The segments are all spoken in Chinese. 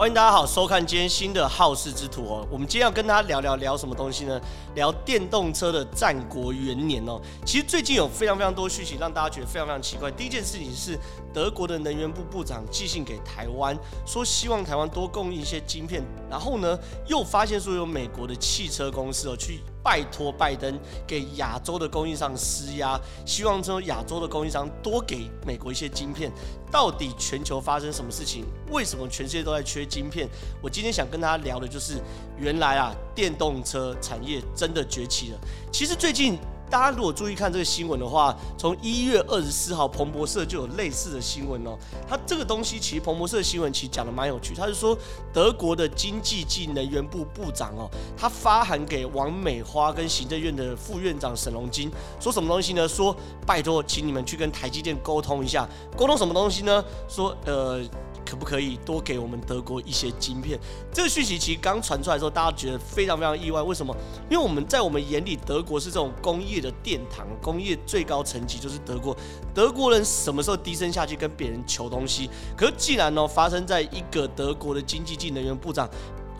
欢迎大家好，收看今天新的好事之徒哦。我们今天要跟大家聊聊聊什么东西呢？聊电动车的战国元年哦。其实最近有非常非常多讯息，让大家觉得非常非常奇怪。第一件事情是德国的能源部部长寄信给台湾，说希望台湾多供应一些晶片。然后呢，又发现说有美国的汽车公司哦去。拜托拜登给亚洲的供应商施压，希望说亚洲的供应商多给美国一些晶片。到底全球发生什么事情？为什么全世界都在缺晶片？我今天想跟大家聊的就是，原来啊，电动车产业真的崛起了。其实最近。大家如果注意看这个新闻的话，从一月二十四号，彭博社就有类似的新闻哦。它这个东西其实彭博社的新闻其实讲的蛮有趣，他是说德国的经济及能源部部长哦，他发函给王美花跟行政院的副院长沈荣金，说什么东西呢？说拜托，请你们去跟台积电沟通一下，沟通什么东西呢？说呃。可不可以多给我们德国一些晶片？这个讯息其实刚传出来的时候，大家觉得非常非常意外。为什么？因为我们在我们眼里，德国是这种工业的殿堂，工业最高层级就是德国。德国人什么时候低声下气跟别人求东西？可是既然呢，发生在一个德国的经济及能源部长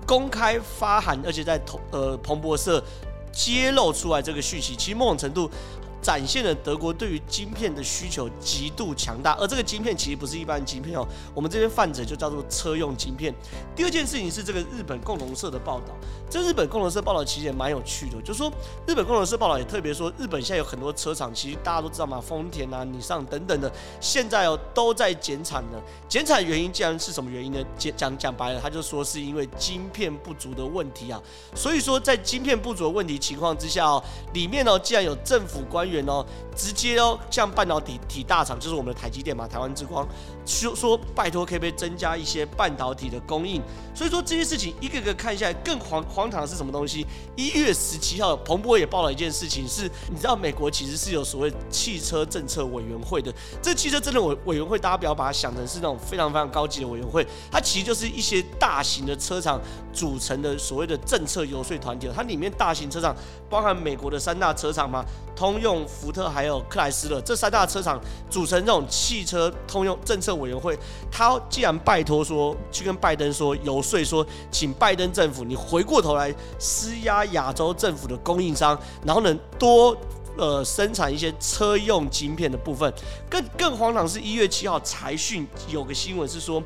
公开发函，而且在同呃彭博社揭露出来这个讯息，其实某种程度。展现了德国对于晶片的需求极度强大，而这个晶片其实不是一般的晶片哦，我们这边泛指就叫做车用晶片。第二件事情是这个日本共同社的报道，这日本共同社报道其实也蛮有趣的，就说日本共同社报道也特别说，日本现在有很多车厂，其实大家都知道嘛，丰田啊、尼桑等等的，现在哦都在减产呢。减产原因既然是什么原因呢？讲讲讲白了，他就说是因为晶片不足的问题啊。所以说在晶片不足的问题情况之下哦，里面哦既然有政府官员。哦，直接哦，像半导体体大厂，就是我们的台积电嘛，台湾之光，说说拜托可不可以增加一些半导体的供应？所以说这些事情一个个看下来，更荒荒唐的是什么东西？一月十七号，彭博也报了一件事情，是你知道美国其实是有所谓汽车政策委员会的。这汽车政策委委员会，大家不要把它想成是那种非常非常高级的委员会，它其实就是一些大型的车厂组成的所谓的政策游说团体。它里面大型车厂包含美国的三大车厂嘛，通用。福特还有克莱斯勒这三大车厂组成这种汽车通用政策委员会，他既然拜托说去跟拜登说游说说，请拜登政府你回过头来施压亚洲政府的供应商，然后呢多呃生产一些车用晶片的部分。更更荒唐是一月七号财讯有个新闻是说。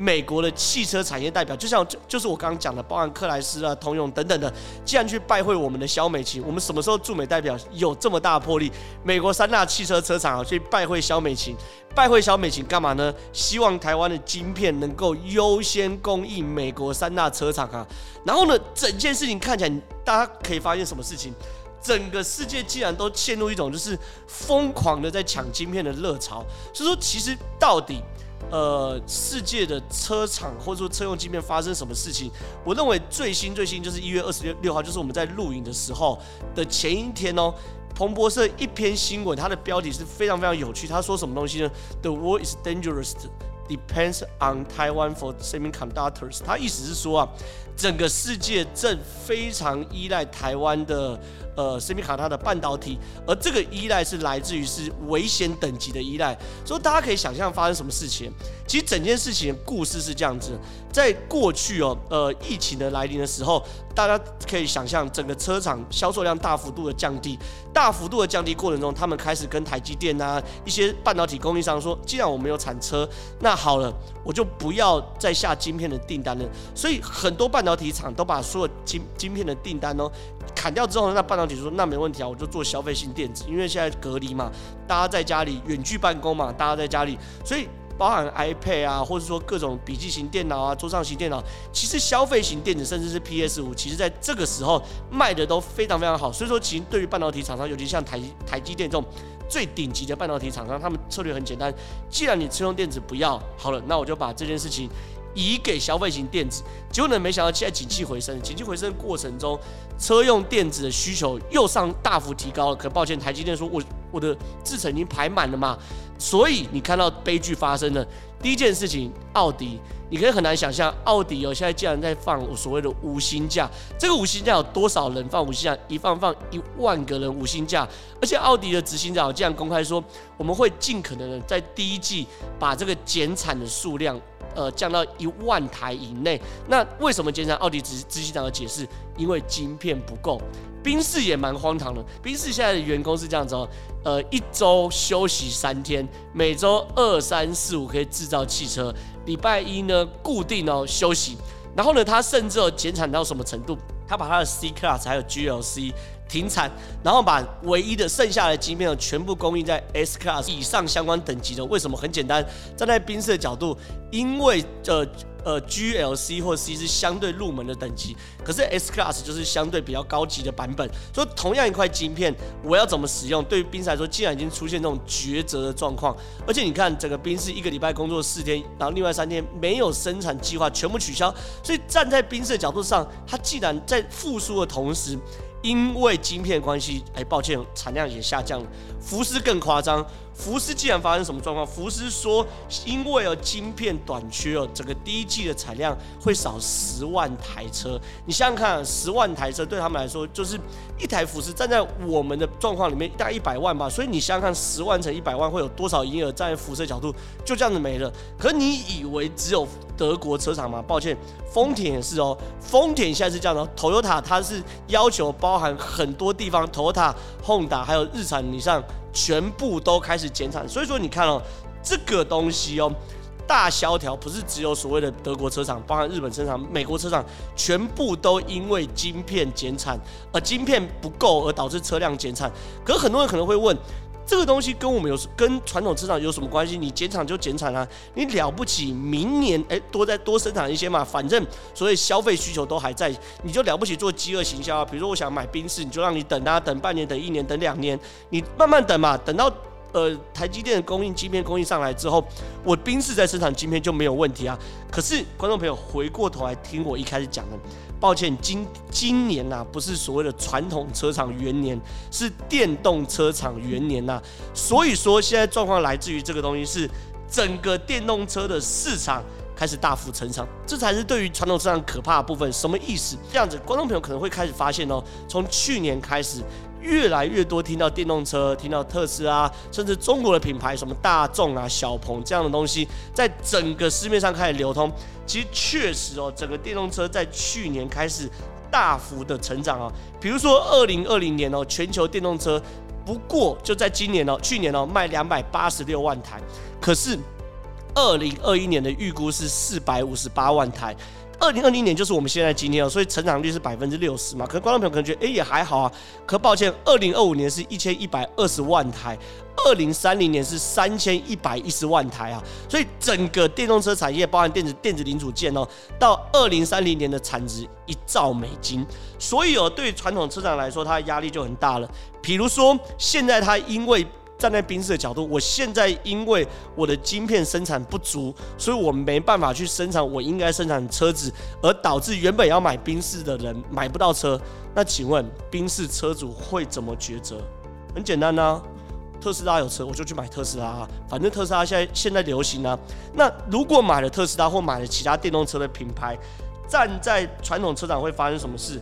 美国的汽车产业代表，就像就就是我刚刚讲的，包含克莱斯啊、通用等等的，既然去拜会我们的萧美琴，我们什么时候驻美代表有这么大的魄力？美国三大汽车车厂啊，去拜会萧美琴，拜会萧美琴干嘛呢？希望台湾的晶片能够优先供应美国三大车厂啊。然后呢，整件事情看起来，大家可以发现什么事情？整个世界既然都陷入一种就是疯狂的在抢晶片的热潮，所以说其实到底。呃，世界的车厂或者说车用芯片发生什么事情？我认为最新最新就是一月二十六六号，就是我们在录影的时候的前一天哦。彭博社一篇新闻，它的标题是非常非常有趣。他说什么东西呢？The world is dangerous, depends on Taiwan for semiconductors。他意思是说啊，整个世界正非常依赖台湾的。呃，森米卡它的半导体，而这个依赖是来自于是危险等级的依赖，所以大家可以想象发生什么事情。其实整件事情故事是这样子，在过去哦，呃，疫情的来临的时候，大家可以想象整个车厂销售量大幅度的降低，大幅度的降低过程中，他们开始跟台积电啊一些半导体供应商说，既然我没有产车，那好了，我就不要再下晶片的订单了。所以很多半导体厂都把所有晶晶片的订单哦。砍掉之后，那半导体说那没问题啊，我就做消费性电子，因为现在隔离嘛，大家在家里远距办公嘛，大家在家里，所以包含 iPad 啊，或者说各种笔记型电脑啊、桌上型电脑，其实消费型电子甚至是 PS 五，其实在这个时候卖的都非常非常好。所以说，其实对于半导体厂商，尤其像台台积电这种最顶级的半导体厂商，他们策略很简单，既然你车用电子不要好了，那我就把这件事情。移给消费型电子，结果呢，没想到现在景气回升，景气回升的过程中，车用电子的需求又上大幅提高了。可抱歉，台积电说我我的制程已经排满了嘛，所以你看到悲剧发生了。第一件事情，奥迪，你可以很难想象，奥迪哦，现在竟然在放所谓的五星假。这个五星假有多少人放五星假？一放放一万个人五星假，而且奥迪的执行长竟然公开说，我们会尽可能的在第一季把这个减产的数量。呃降到一万台以内。那为什么减产？奥迪执执行长的解释，因为晶片不够。宾士也蛮荒唐的，宾士现在的员工是这样子哦，呃，一周休息三天，每周二三四五可以制造汽车，礼拜一呢固定哦休息。然后呢，他甚至减产到什么程度？他把他的 C Class 还有 GLC 停产，然后把唯一的剩下的晶片全部供应在 S Class 以上相关等级的。为什么？很简单，站在宾士的角度，因为呃。呃，GLC 或 C 是相对入门的等级，可是 S Class 就是相对比较高级的版本。所以同样一块晶片，我要怎么使用？对于宾士来说，既然已经出现这种抉择的状况，而且你看整个宾士一个礼拜工作四天，然后另外三天没有生产计划，全部取消。所以站在宾士的角度上，它既然在复苏的同时，因为晶片关系，哎，抱歉，产量也下降了。福斯更夸张，福斯既然发生什么状况？福斯说，因为有晶片短缺哦，整个第一季的产量会少十万台车。你想想看，十万台车对他们来说，就是一台福斯站在我们的状况里面，大概一百万吧。所以你想想看，十万乘一百万会有多少营业额？站在福斯的角度，就这样子没了。可你以为只有德国车厂吗？抱歉，丰田也是哦。丰田现在是这样的，Toyota 它是要求包含很多地方，Toyota、Honda 还有日产以上全部都开始减产。所以说你看哦，这个东西哦，大萧条不是只有所谓的德国车厂，包含日本车厂、美国车厂，全部都因为晶片减产，而晶片不够而导致车辆减产。可是很多人可能会问。这个东西跟我们有跟传统车厂有什么关系？你减产就减产啊，你了不起，明年哎多再多生产一些嘛，反正所以消费需求都还在，你就了不起做饥饿行销啊。比如说我想买宾士，你就让你等啊，等半年，等一年，等两年，你慢慢等嘛，等到呃台积电的供应晶片供应上来之后，我宾士在生产晶片就没有问题啊。可是观众朋友回过头来听我一开始讲的。抱歉，今今年呐、不是所谓的传统车厂元年，是电动车厂元年呐、所以说，现在状况来自于这个东西是整个电动车的市场开始大幅成长，这才是对于传统车厂可怕的部分。什么意思？这样子，观众朋友可能会开始发现哦，从去年开始。越来越多听到电动车，听到特斯拉，甚至中国的品牌，什么大众啊、小鹏这样的东西，在整个市面上开始流通。其实确实哦，整个电动车在去年开始大幅的成长啊。比如说二零二零年哦，全球电动车不过就在今年哦，去年哦卖两百八十六万台，可是二零二一年的预估是四百五十八万台。二零二零年就是我们现在今天哦，所以成长率是百分之六十嘛。可能观众朋友可能觉得，哎，也还好啊。可抱歉，二零二五年是一千一百二十万台，二零三零年是三千一百一十万台啊。所以整个电动车产业，包含电子电子零组件哦，到二零三零年的产值一兆美金。所以哦，对传统车厂来说，它的压力就很大了。比如说，现在它因为站在宾士的角度，我现在因为我的晶片生产不足，所以我没办法去生产我应该生产的车子，而导致原本要买宾士的人买不到车。那请问宾士车主会怎么抉择？很简单啊，特斯拉有车，我就去买特斯拉啊，反正特斯拉现在现在流行啊。那如果买了特斯拉或买了其他电动车的品牌，站在传统车厂会发生什么事？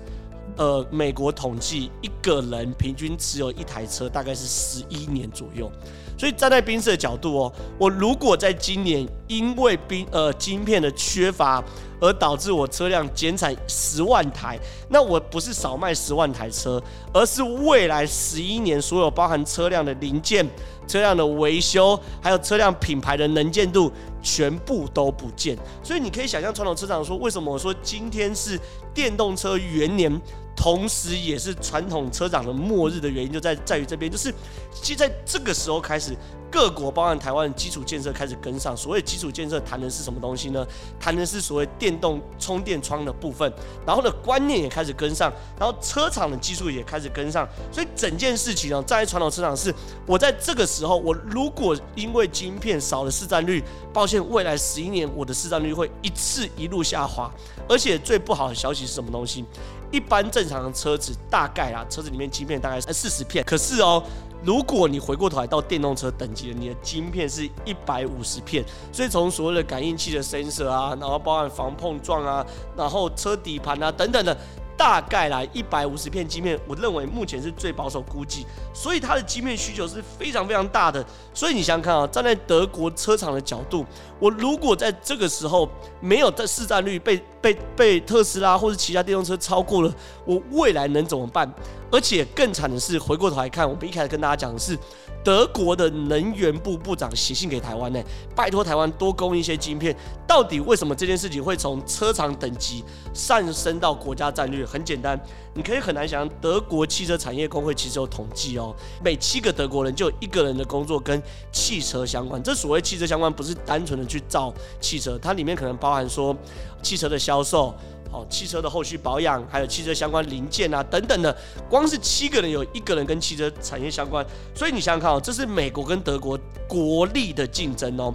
呃，美国统计一个人平均持有一台车大概是十一年左右，所以站在宾士的角度哦，我如果在今年因为宾呃晶片的缺乏而导致我车辆减产十万台，那我不是少卖十万台车，而是未来十一年所有包含车辆的零件、车辆的维修，还有车辆品牌的能见度全部都不见。所以你可以想象传统车厂说，为什么我说今天是电动车元年？同时，也是传统车长的末日的原因，就在在于这边，就是其实在这个时候开始。各国包含台湾的基础建设开始跟上，所谓基础建设谈的是什么东西呢？谈的是所谓电动充电桩的部分，然后呢，观念也开始跟上，然后车厂的技术也开始跟上，所以整件事情呢，在传统车厂是，我在这个时候，我如果因为晶片少了市占率，抱歉，未来十一年我的市占率会一次一路下滑，而且最不好的消息是什么东西？一般正常的车子大概啊，车子里面晶片大概四十片，可是哦。如果你回过头来到电动车等级的，你的晶片是一百五十片，所以从所谓的感应器的 sensor 啊，然后包含防碰撞啊，然后车底盘啊等等的，大概来一百五十片晶片，我认为目前是最保守估计，所以它的晶片需求是非常非常大的。所以你想想看啊，站在德国车厂的角度，我如果在这个时候没有的市占率被被被特斯拉或者其他电动车超过了，我未来能怎么办？而且更惨的是，回过头来看，我们一开始跟大家讲的是。德国的能源部部长写信给台湾呢，拜托台湾多供一些晶片。到底为什么这件事情会从车厂等级上升到国家战略？很简单，你可以很难想象，德国汽车产业工会其实有统计哦，每七个德国人就有一个人的工作跟汽车相关。这所谓汽车相关，不是单纯的去造汽车，它里面可能包含说汽车的销售。哦，汽车的后续保养，还有汽车相关零件啊，等等的，光是七个人有一个人跟汽车产业相关，所以你想想看哦，这是美国跟德国国力的竞争哦。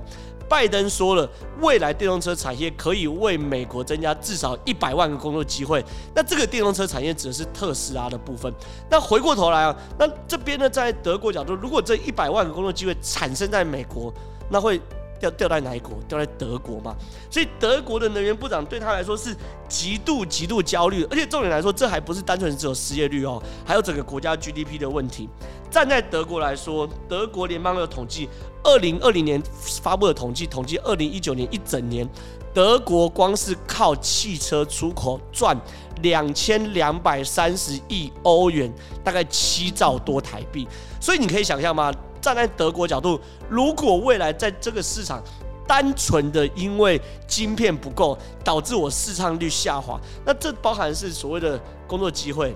拜登说了，未来电动车产业可以为美国增加至少一百万个工作机会。那这个电动车产业指的是特斯拉的部分。那回过头来啊，那这边呢，在德国角度，如果这一百万个工作机会产生在美国，那会。掉掉在哪一国？掉在德国嘛。所以德国的能源部长对他来说是极度极度焦虑，而且重点来说，这还不是单纯只有失业率哦，还有整个国家 GDP 的问题。站在德国来说，德国联邦的统计，二零二零年发布的统计，统计二零一九年一整年，德国光是靠汽车出口赚两千两百三十亿欧元，大概七兆多台币。所以你可以想象吗？站在德国角度，如果未来在这个市场单纯的因为晶片不够导致我市场率下滑，那这包含是所谓的工作机会，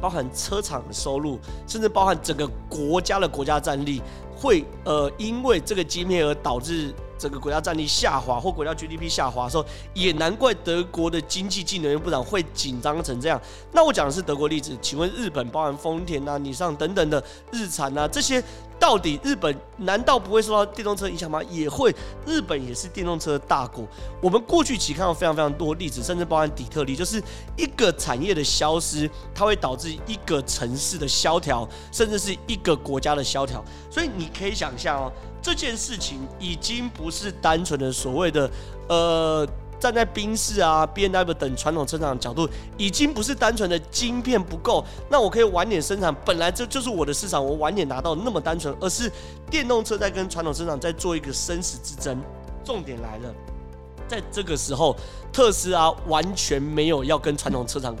包含车厂的收入，甚至包含整个国家的国家战力，会呃因为这个晶片而导致。整个国家战力下滑或国家 GDP 下滑的时候，也难怪德国的经济技能部长会紧张成这样。那我讲的是德国例子，请问日本包含丰田啊、尼桑等等的日产啊，这些到底日本难道不会受到电动车影响吗？也会，日本也是电动车大国。我们过去其实看到非常非常多例子，甚至包含底特律，就是一个产业的消失，它会导致一个城市的萧条，甚至是一个国家的萧条。所以你可以想象哦。这件事情已经不是单纯的所谓的，呃，站在宾士啊、B N W 等传统车厂的角度，已经不是单纯的晶片不够，那我可以晚点生产，本来这就是我的市场，我晚点拿到那么单纯，而是电动车在跟传统车厂在做一个生死之争。重点来了，在这个时候，特斯拉完全没有要跟传统车厂。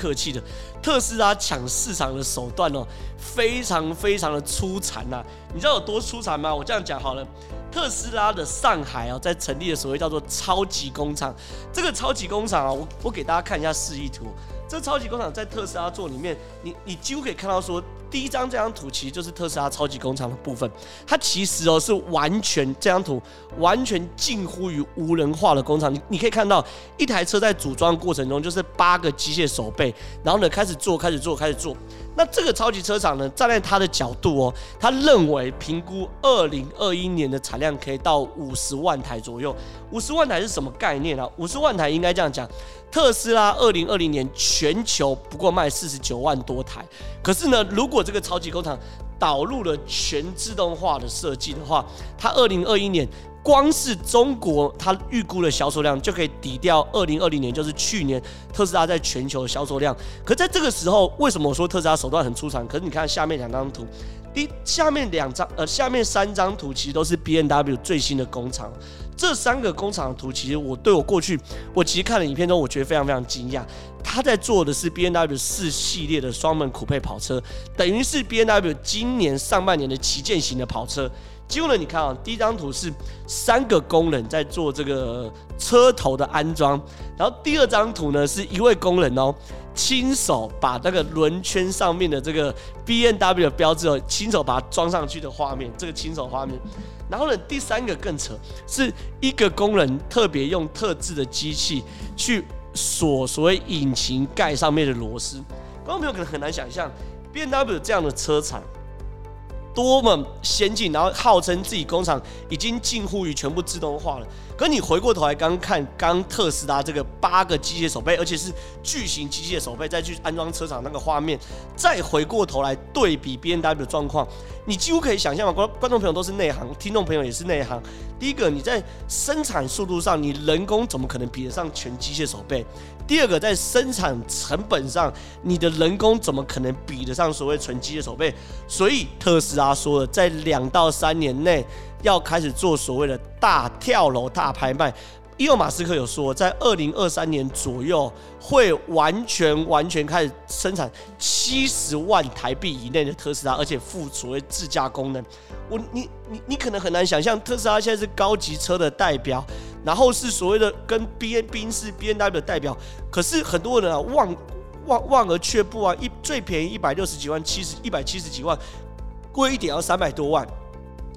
客气的，特斯拉抢市场的手段哦，非常非常的出残呐！你知道有多出残吗？我这样讲好了，特斯拉的上海啊，在成立的所谓叫做超级工厂，这个超级工厂啊，我我给大家看一下示意图。这超级工厂在特斯拉座里面，你你几乎可以看到说，第一张这张图其实就是特斯拉超级工厂的部分。它其实哦是完全这张图完全近乎于无人化的工厂。你你可以看到一台车在组装过程中就是八个机械手背，然后呢开始做开始做开始做。那这个超级车厂呢，站在他的角度哦，他认为评估二零二一年的产量可以到五十万台左右。五十万台是什么概念啊？五十万台应该这样讲。特斯拉二零二零年全球不过卖四十九万多台，可是呢，如果这个超级工厂导入了全自动化的设计的话，它二零二一年光是中国它预估的销售量就可以抵掉二零二零年，就是去年特斯拉在全球的销售量。可在这个时候，为什么我说特斯拉手段很出彩？可是你看下面两张图，第下面两张呃下面三张图其实都是 BMW 最新的工厂。这三个工厂的图，其实我对我过去，我其实看了影片中，我觉得非常非常惊讶。他在做的是 BMW 四系列的双门酷配跑车，等于是 BMW 今年上半年的旗舰型的跑车。结果呢，你看啊，第一张图是三个工人在做这个车头的安装，然后第二张图呢是一位工人哦。亲手把那个轮圈上面的这个 BMW 的标志哦，亲手把它装上去的画面，这个亲手画面。然后呢，第三个更扯，是一个工人特别用特制的机器去锁所谓引擎盖上面的螺丝。观众朋友可能很难想象，BMW 这样的车厂多么先进，然后号称自己工厂已经近乎于全部自动化了。可你回过头来刚看刚特斯拉这个八个机械手背，而且是巨型机械手背，再去安装车厂那个画面，再回过头来对比 B N W 的状况，你几乎可以想象嘛，观观众朋友都是内行，听众朋友也是内行。第一个，你在生产速度上，你人工怎么可能比得上全机械手背？第二个，在生产成本上，你的人工怎么可能比得上所谓纯机械手背？所以特斯拉说了，在两到三年内要开始做所谓的大跳楼、大拍卖。伊隆马斯克有说，在二零二三年左右会完全完全开始生产七十万台币以内的特斯拉，而且附所谓自驾功能。我你你你可能很难想象，特斯拉现在是高级车的代表，然后是所谓的跟 B N 宾士 B N W 的代表，可是很多人啊望望望而却步啊，一最便宜一百六十几万，七十一百七十几万，贵一点要三百多万。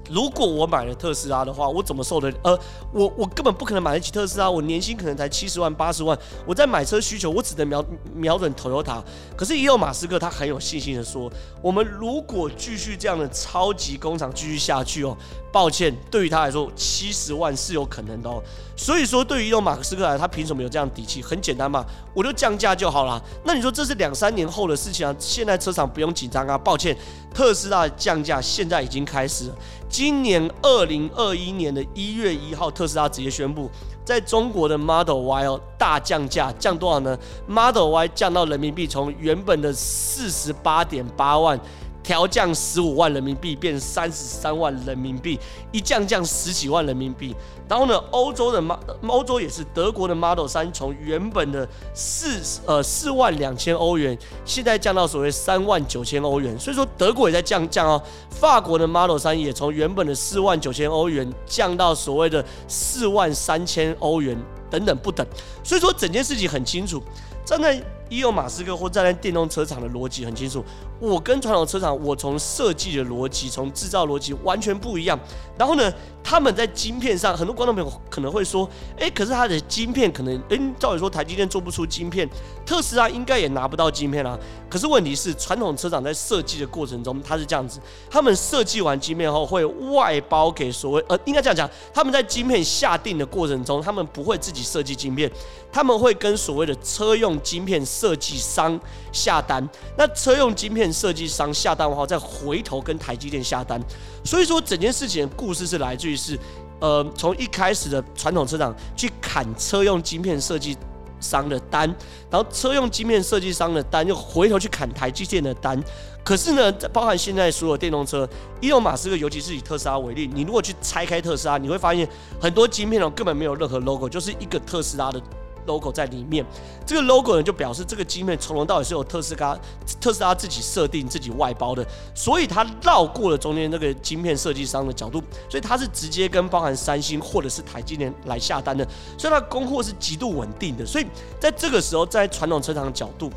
如果我买了特斯拉的话，我怎么受得？呃，我我根本不可能买得起特斯拉，我年薪可能才七十万、八十万，我在买车需求，我只能瞄瞄准 Toyota。可是，也有马斯克他很有信心的说，我们如果继续这样的超级工厂继续下去哦。抱歉，对于他来说，七十万是有可能的哦。所以说，对于伊隆马斯克来，他凭什么有这样底气？很简单嘛，我就降价就好了。那你说这是两三年后的事情啊？现在车厂不用紧张啊。抱歉，特斯拉的降价现在已经开始了。今年二零二一年的一月一号，特斯拉直接宣布，在中国的 Model Y 哦大降价，降多少呢？Model Y 降到人民币从原本的四十八点八万。调降十五万人民币，变三十三万人民币，一降降十几万人民币。然后呢，欧洲的 m 欧洲也是德国的 Model 三从原本的四呃四万两千欧元，现在降到所谓三万九千欧元。所以说德国也在降降哦。法国的 Model 三也从原本的四万九千欧元降到所谓的四万三千欧元等等不等。所以说整件事情很清楚，站在伊隆马斯克或站在电动车厂的逻辑很清楚。我跟传统车厂，我从设计的逻辑，从制造逻辑完全不一样。然后呢，他们在晶片上，很多观众朋友可能会说，诶，可是他的晶片可能，诶，照理说台积电做不出晶片，特斯拉应该也拿不到晶片啊。可是问题是，传统车厂在设计的过程中，它是这样子，他们设计完晶片后会外包给所谓，呃，应该这样讲，他们在晶片下定的过程中，他们不会自己设计晶片，他们会跟所谓的车用晶片设计商下单。那车用晶片。设计商下单后，再回头跟台积电下单，所以说整件事情的故事是来自于是，呃，从一开始的传统车厂去砍车用晶片设计商的单，然后车用晶片设计商的单又回头去砍台积电的单，可是呢，包含现在所有电动车，伊隆马斯克，尤其是以特斯拉为例，你如果去拆开特斯拉，你会发现很多晶片哦根本没有任何 logo，就是一个特斯拉的。Logo 在里面，这个 logo 呢就表示这个晶片从头到尾是由特斯拉特斯拉自己设定、自己外包的，所以它绕过了中间那个晶片设计商的角度，所以它是直接跟包含三星或者是台积电来下单的，所以它供货是极度稳定的，所以在这个时候，在传统车厂的角度。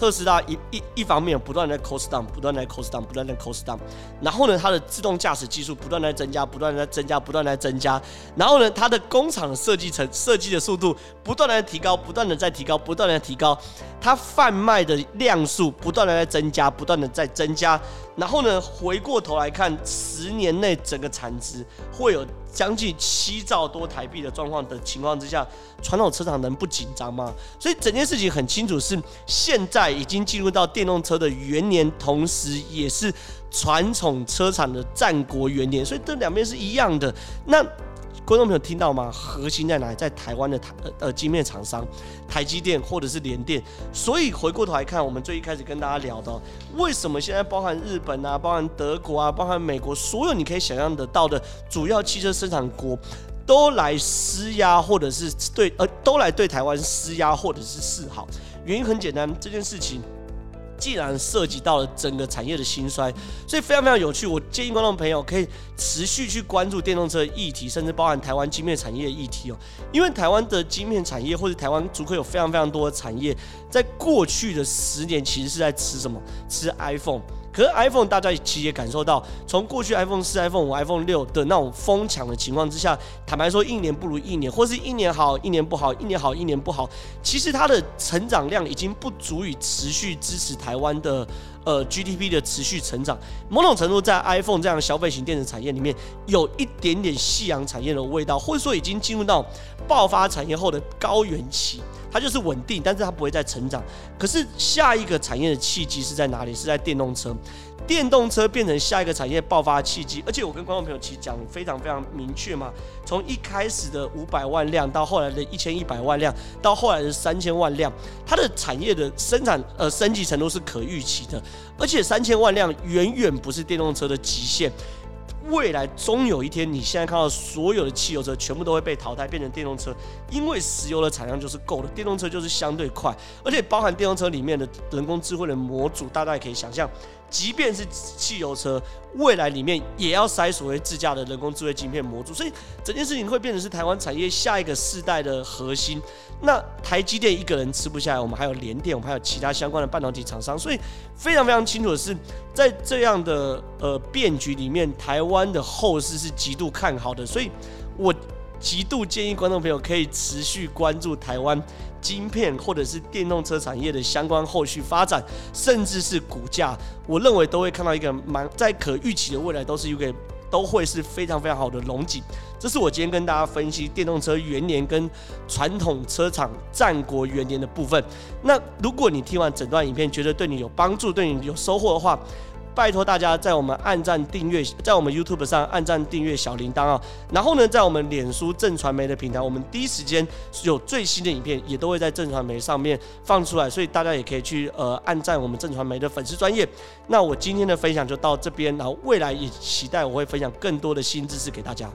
特斯拉一一一方面不断在 cost down，不断在 cost down，不断在 cost down，然后呢，它的自动驾驶技术不断在增加，不断在增加，不断在增加，然后呢，它的工厂的设计成设计的速度不断的提高，不断的在提高，不断的提高，它贩卖的量数不断的在增加，不断的在增加，然后呢，回过头来看，十年内整个产值会有。将近七兆多台币的状况的情况之下，传统车厂能不紧张吗？所以整件事情很清楚，是现在已经进入到电动车的元年，同时也是传统车厂的战国元年，所以这两边是一样的。那。观众朋友听到吗？核心在哪里？在台湾的台呃呃晶片厂商，台积电或者是联电。所以回过头来看，我们最一开始跟大家聊的，为什么现在包含日本啊，包含德国啊，包含美国，所有你可以想象得到的主要汽车生产国，都来施压，或者是对呃，都来对台湾施压，或者是示好。原因很简单，这件事情。既然涉及到了整个产业的兴衰，所以非常非常有趣。我建议观众朋友可以持续去关注电动车议题，甚至包含台湾晶片产业议题哦。因为台湾的晶片产业或者台湾足科有非常非常多的产业，在过去的十年其实是在吃什么？吃 iPhone。可是 iPhone 大家其实也感受到，从过去 iPhone 四、iPhone 五、iPhone 六的那种疯抢的情况之下，坦白说，一年不如一年，或是一年好，一年不好，一年好，一年不好。其实它的成长量已经不足以持续支持台湾的呃 GDP 的持续成长，某种程度在 iPhone 这样的消费型电子产业里面有一点点夕阳产业的味道，或者说已经进入到爆发产业后的高原期，它就是稳定，但是它不会再成长。可是下一个产业的契机是在哪里？是在电动车。电动车变成下一个产业爆发契机，而且我跟观众朋友其实讲非常非常明确嘛，从一开始的五百万辆，到后来的一千一百万辆，到后来的三千万辆，它的产业的生产呃升级程度是可预期的，而且三千万辆远远不是电动车的极限。未来终有一天，你现在看到所有的汽油车全部都会被淘汰，变成电动车，因为石油的产量就是够了，电动车就是相对快，而且包含电动车里面的人工智慧的模组，大家也可以想象，即便是汽油车，未来里面也要塞所谓自驾的人工智慧晶片模组，所以整件事情会变成是台湾产业下一个世代的核心。那台积电一个人吃不下来，我们还有联电，我们还有其他相关的半导体厂商，所以非常非常清楚的是，在这样的呃变局里面，台湾的后市是极度看好的，所以我极度建议观众朋友可以持续关注台湾晶片或者是电动车产业的相关后续发展，甚至是股价，我认为都会看到一个蛮在可预期的未来，都是一个。都会是非常非常好的龙井，这是我今天跟大家分析电动车元年跟传统车厂战国元年的部分。那如果你听完整段影片，觉得对你有帮助，对你有收获的话，拜托大家在我们按赞订阅，在我们 YouTube 上按赞订阅小铃铛啊，然后呢，在我们脸书正传媒的平台，我们第一时间有最新的影片，也都会在正传媒上面放出来，所以大家也可以去呃按赞我们正传媒的粉丝专业。那我今天的分享就到这边，然后未来也期待我会分享更多的新知识给大家。